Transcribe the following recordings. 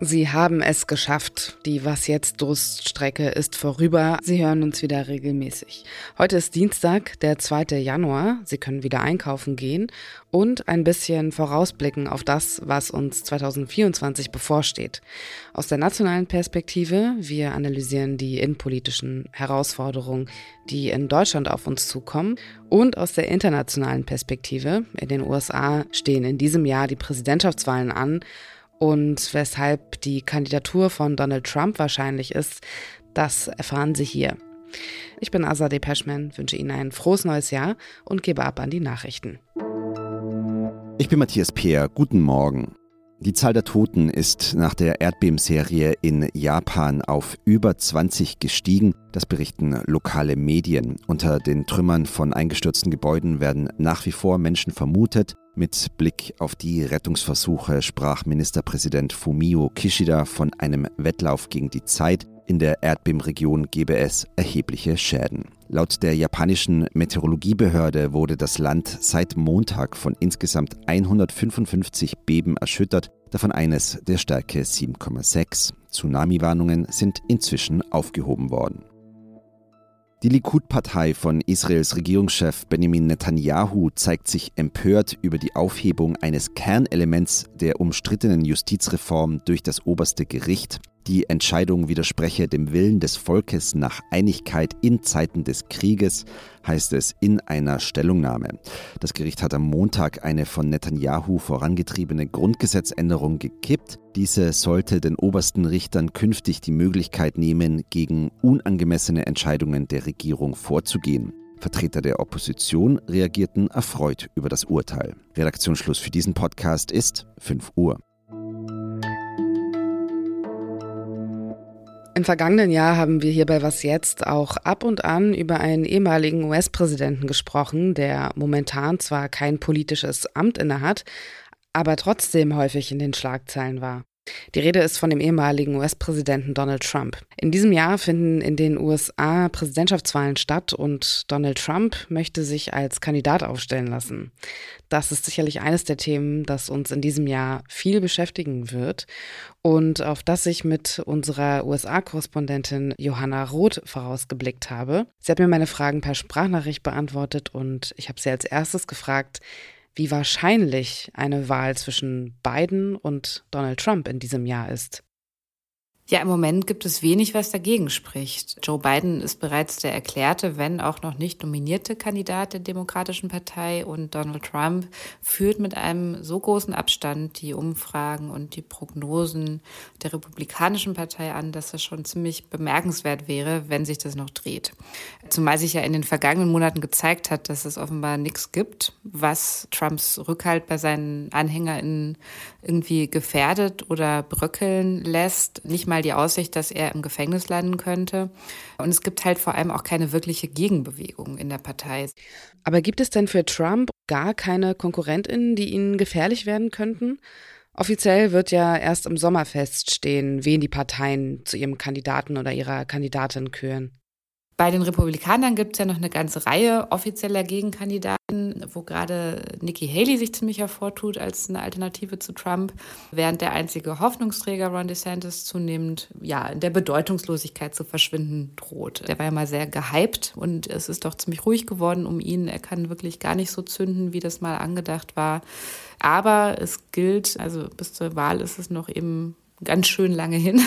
Sie haben es geschafft. Die Was jetzt Durststrecke ist vorüber. Sie hören uns wieder regelmäßig. Heute ist Dienstag, der 2. Januar. Sie können wieder einkaufen gehen und ein bisschen vorausblicken auf das, was uns 2024 bevorsteht. Aus der nationalen Perspektive, wir analysieren die innenpolitischen Herausforderungen, die in Deutschland auf uns zukommen. Und aus der internationalen Perspektive, in den USA stehen in diesem Jahr die Präsidentschaftswahlen an und weshalb die Kandidatur von Donald Trump wahrscheinlich ist, das erfahren Sie hier. Ich bin Azadeh Peschman, wünsche Ihnen ein frohes neues Jahr und gebe ab an die Nachrichten. Ich bin Matthias Peer. Guten Morgen. Die Zahl der Toten ist nach der Erdbebenserie in Japan auf über 20 gestiegen. Das berichten lokale Medien. Unter den Trümmern von eingestürzten Gebäuden werden nach wie vor Menschen vermutet. Mit Blick auf die Rettungsversuche sprach Ministerpräsident Fumio Kishida von einem Wettlauf gegen die Zeit. In der Erdbebenregion gebe es erhebliche Schäden. Laut der japanischen Meteorologiebehörde wurde das Land seit Montag von insgesamt 155 Beben erschüttert, davon eines der Stärke 7,6. Tsunami-Warnungen sind inzwischen aufgehoben worden. Die Likud-Partei von Israels Regierungschef Benjamin Netanyahu zeigt sich empört über die Aufhebung eines Kernelements der umstrittenen Justizreform durch das oberste Gericht. Die Entscheidung widerspreche dem Willen des Volkes nach Einigkeit in Zeiten des Krieges, heißt es in einer Stellungnahme. Das Gericht hat am Montag eine von Netanyahu vorangetriebene Grundgesetzänderung gekippt. Diese sollte den obersten Richtern künftig die Möglichkeit nehmen, gegen unangemessene Entscheidungen der Regierung vorzugehen. Vertreter der Opposition reagierten erfreut über das Urteil. Redaktionsschluss für diesen Podcast ist 5 Uhr. Im vergangenen Jahr haben wir hier bei Was Jetzt auch ab und an über einen ehemaligen US-Präsidenten gesprochen, der momentan zwar kein politisches Amt innehat, aber trotzdem häufig in den Schlagzeilen war. Die Rede ist von dem ehemaligen US-Präsidenten Donald Trump. In diesem Jahr finden in den USA Präsidentschaftswahlen statt und Donald Trump möchte sich als Kandidat aufstellen lassen. Das ist sicherlich eines der Themen, das uns in diesem Jahr viel beschäftigen wird und auf das ich mit unserer USA-Korrespondentin Johanna Roth vorausgeblickt habe. Sie hat mir meine Fragen per Sprachnachricht beantwortet und ich habe sie als erstes gefragt, wie wahrscheinlich eine Wahl zwischen Biden und Donald Trump in diesem Jahr ist. Ja, im Moment gibt es wenig, was dagegen spricht. Joe Biden ist bereits der erklärte, wenn auch noch nicht nominierte Kandidat der Demokratischen Partei und Donald Trump führt mit einem so großen Abstand die Umfragen und die Prognosen der Republikanischen Partei an, dass das schon ziemlich bemerkenswert wäre, wenn sich das noch dreht. Zumal sich ja in den vergangenen Monaten gezeigt hat, dass es offenbar nichts gibt, was Trumps Rückhalt bei seinen AnhängerInnen irgendwie gefährdet oder bröckeln lässt. Nicht mal die Aussicht, dass er im Gefängnis landen könnte. Und es gibt halt vor allem auch keine wirkliche Gegenbewegung in der Partei. Aber gibt es denn für Trump gar keine KonkurrentInnen, die ihnen gefährlich werden könnten? Offiziell wird ja erst im Sommer feststehen, wen die Parteien zu ihrem Kandidaten oder ihrer Kandidatin küren. Bei den Republikanern gibt es ja noch eine ganze Reihe offizieller Gegenkandidaten, wo gerade Nikki Haley sich ziemlich hervortut als eine Alternative zu Trump, während der einzige Hoffnungsträger Ron DeSantis zunehmend ja in der Bedeutungslosigkeit zu verschwinden droht. Der war ja mal sehr gehypt und es ist doch ziemlich ruhig geworden um ihn. Er kann wirklich gar nicht so zünden, wie das mal angedacht war. Aber es gilt, also bis zur Wahl ist es noch eben ganz schön lange hin.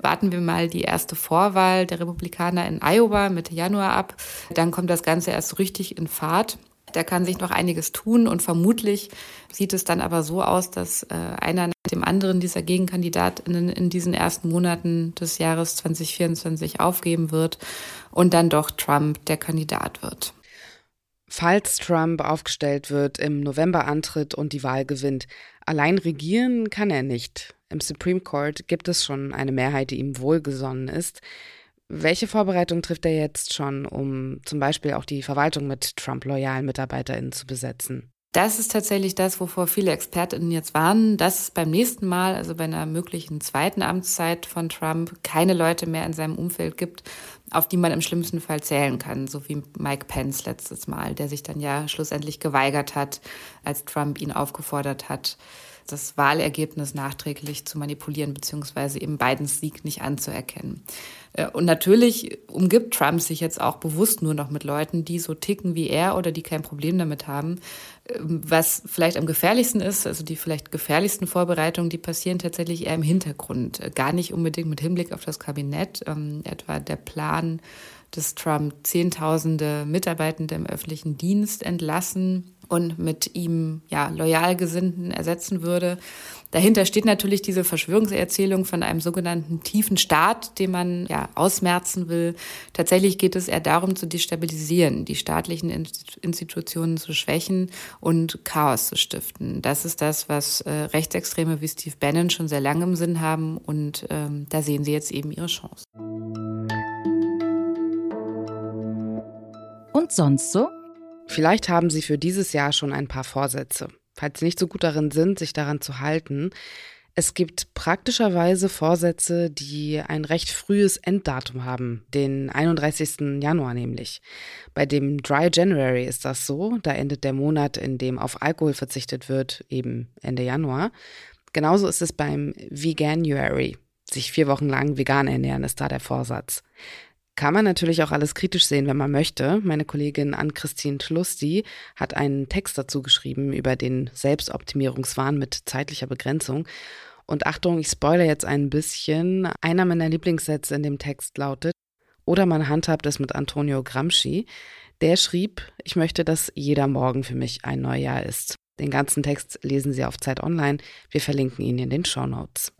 Warten wir mal die erste Vorwahl der Republikaner in Iowa Mitte Januar ab. Dann kommt das Ganze erst richtig in Fahrt. Da kann sich noch einiges tun und vermutlich sieht es dann aber so aus, dass äh, einer nach dem anderen dieser Gegenkandidatinnen in diesen ersten Monaten des Jahres 2024 aufgeben wird und dann doch Trump der Kandidat wird. Falls Trump aufgestellt wird, im November antritt und die Wahl gewinnt, allein regieren kann er nicht. Im Supreme Court gibt es schon eine Mehrheit, die ihm wohlgesonnen ist. Welche Vorbereitung trifft er jetzt schon, um zum Beispiel auch die Verwaltung mit Trump-loyalen MitarbeiterInnen zu besetzen? Das ist tatsächlich das, wovor viele ExpertInnen jetzt warnen, dass es beim nächsten Mal, also bei einer möglichen zweiten Amtszeit von Trump, keine Leute mehr in seinem Umfeld gibt, auf die man im schlimmsten Fall zählen kann, so wie Mike Pence letztes Mal, der sich dann ja schlussendlich geweigert hat, als Trump ihn aufgefordert hat, das Wahlergebnis nachträglich zu manipulieren, beziehungsweise eben Bidens Sieg nicht anzuerkennen. Äh, und natürlich umgibt Trump sich jetzt auch bewusst nur noch mit Leuten, die so ticken wie er oder die kein Problem damit haben. Ähm, was vielleicht am gefährlichsten ist, also die vielleicht gefährlichsten Vorbereitungen, die passieren tatsächlich eher im Hintergrund. Äh, gar nicht unbedingt mit Hinblick auf das Kabinett. Ähm, etwa der Plan, dass Trump Zehntausende Mitarbeitende im öffentlichen Dienst entlassen und mit ihm ja loyal ersetzen würde. Dahinter steht natürlich diese Verschwörungserzählung von einem sogenannten tiefen Staat, den man ja ausmerzen will. Tatsächlich geht es eher darum zu destabilisieren, die staatlichen Institutionen zu schwächen und Chaos zu stiften. Das ist das, was äh, Rechtsextreme wie Steve Bannon schon sehr lange im Sinn haben und ähm, da sehen sie jetzt eben ihre Chance. Und sonst so? Vielleicht haben Sie für dieses Jahr schon ein paar Vorsätze. Falls Sie nicht so gut darin sind, sich daran zu halten, es gibt praktischerweise Vorsätze, die ein recht frühes Enddatum haben, den 31. Januar nämlich. Bei dem Dry January ist das so, da endet der Monat, in dem auf Alkohol verzichtet wird, eben Ende Januar. Genauso ist es beim Veganuary. Sich vier Wochen lang vegan ernähren ist da der Vorsatz. Kann man natürlich auch alles kritisch sehen, wenn man möchte. Meine Kollegin Ann-Christine Tlusti hat einen Text dazu geschrieben über den Selbstoptimierungswahn mit zeitlicher Begrenzung. Und Achtung, ich spoilere jetzt ein bisschen. Einer meiner Lieblingssätze in dem Text lautet, oder man handhabt es mit Antonio Gramsci. Der schrieb, ich möchte, dass jeder Morgen für mich ein Neujahr ist. Den ganzen Text lesen Sie auf Zeit Online. Wir verlinken ihn in den Show Notes.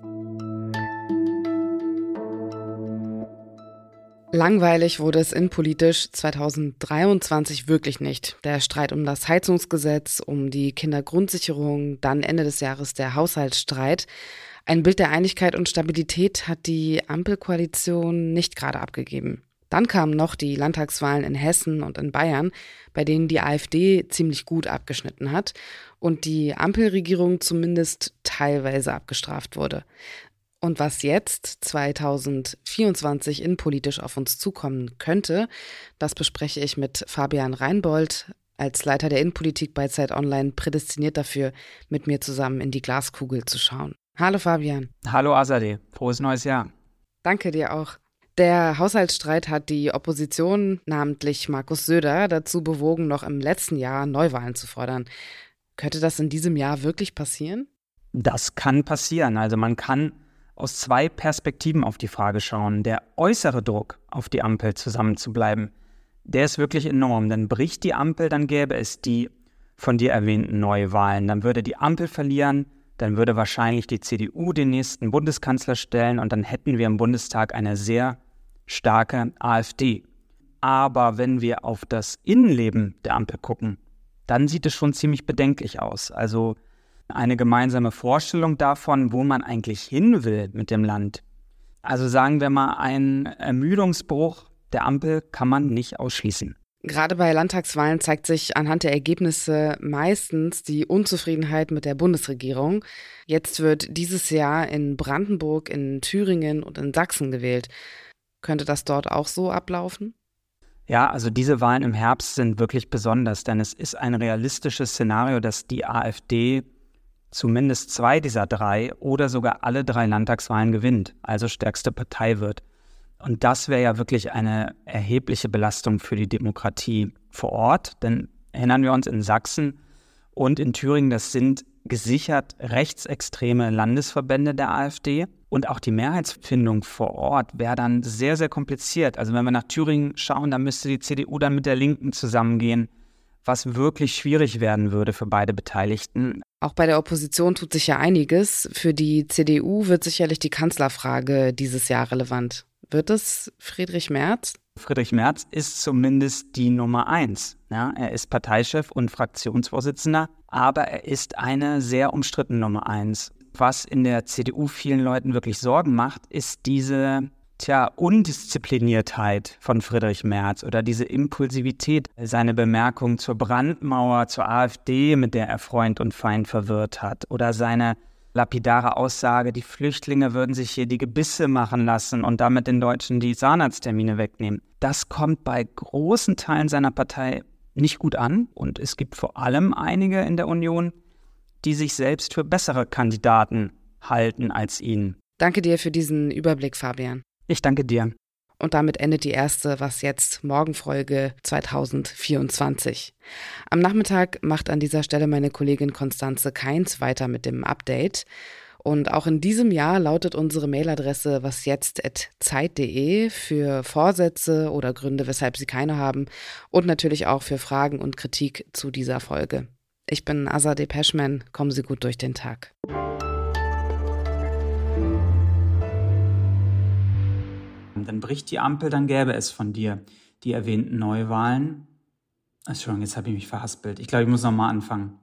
Langweilig wurde es innenpolitisch 2023 wirklich nicht. Der Streit um das Heizungsgesetz, um die Kindergrundsicherung, dann Ende des Jahres der Haushaltsstreit. Ein Bild der Einigkeit und Stabilität hat die Ampelkoalition nicht gerade abgegeben. Dann kamen noch die Landtagswahlen in Hessen und in Bayern, bei denen die AfD ziemlich gut abgeschnitten hat und die Ampelregierung zumindest teilweise abgestraft wurde. Und was jetzt 2024 innenpolitisch auf uns zukommen könnte, das bespreche ich mit Fabian Reinbold, als Leiter der Innenpolitik bei Zeit Online prädestiniert dafür, mit mir zusammen in die Glaskugel zu schauen. Hallo Fabian. Hallo Azadeh, frohes neues Jahr. Danke dir auch. Der Haushaltsstreit hat die Opposition, namentlich Markus Söder, dazu bewogen, noch im letzten Jahr Neuwahlen zu fordern. Könnte das in diesem Jahr wirklich passieren? Das kann passieren. Also man kann aus zwei Perspektiven auf die Frage schauen. Der äußere Druck auf die Ampel zusammenzubleiben, der ist wirklich enorm. Dann bricht die Ampel, dann gäbe es die von dir erwähnten Neuwahlen. Dann würde die Ampel verlieren, dann würde wahrscheinlich die CDU den nächsten Bundeskanzler stellen und dann hätten wir im Bundestag eine sehr starke AfD. Aber wenn wir auf das Innenleben der Ampel gucken, dann sieht es schon ziemlich bedenklich aus. Also eine gemeinsame Vorstellung davon, wo man eigentlich hin will mit dem Land. Also sagen wir mal, ein Ermüdungsbruch der Ampel kann man nicht ausschließen. Gerade bei Landtagswahlen zeigt sich anhand der Ergebnisse meistens die Unzufriedenheit mit der Bundesregierung. Jetzt wird dieses Jahr in Brandenburg, in Thüringen und in Sachsen gewählt. Könnte das dort auch so ablaufen? Ja, also diese Wahlen im Herbst sind wirklich besonders, denn es ist ein realistisches Szenario, dass die AfD zumindest zwei dieser drei oder sogar alle drei Landtagswahlen gewinnt, also stärkste Partei wird. Und das wäre ja wirklich eine erhebliche Belastung für die Demokratie vor Ort, denn erinnern wir uns in Sachsen und in Thüringen, das sind gesichert rechtsextreme Landesverbände der AfD. Und auch die Mehrheitsfindung vor Ort wäre dann sehr, sehr kompliziert. Also wenn wir nach Thüringen schauen, dann müsste die CDU dann mit der Linken zusammengehen was wirklich schwierig werden würde für beide Beteiligten. Auch bei der Opposition tut sich ja einiges. Für die CDU wird sicherlich die Kanzlerfrage dieses Jahr relevant. Wird es Friedrich Merz? Friedrich Merz ist zumindest die Nummer eins. Ja, er ist Parteichef und Fraktionsvorsitzender, aber er ist eine sehr umstrittene Nummer eins. Was in der CDU vielen Leuten wirklich Sorgen macht, ist diese Tja, Undiszipliniertheit von Friedrich Merz oder diese Impulsivität, seine Bemerkung zur Brandmauer, zur AfD, mit der er Freund und Feind verwirrt hat, oder seine lapidare Aussage, die Flüchtlinge würden sich hier die Gebisse machen lassen und damit den Deutschen die Zahnarzttermine wegnehmen. Das kommt bei großen Teilen seiner Partei nicht gut an und es gibt vor allem einige in der Union, die sich selbst für bessere Kandidaten halten als ihn. Danke dir für diesen Überblick, Fabian. Ich danke dir. Und damit endet die erste Was jetzt Morgenfolge 2024. Am Nachmittag macht an dieser Stelle meine Kollegin Konstanze Keins weiter mit dem Update. Und auch in diesem Jahr lautet unsere Mailadresse wasjetzt.zeit.de für Vorsätze oder Gründe, weshalb Sie keine haben und natürlich auch für Fragen und Kritik zu dieser Folge. Ich bin Azadeh Peschman. Kommen Sie gut durch den Tag. Dann bricht die Ampel, dann gäbe es von dir die erwähnten Neuwahlen. Entschuldigung, jetzt habe ich mich verhaspelt. Ich glaube, ich muss nochmal anfangen.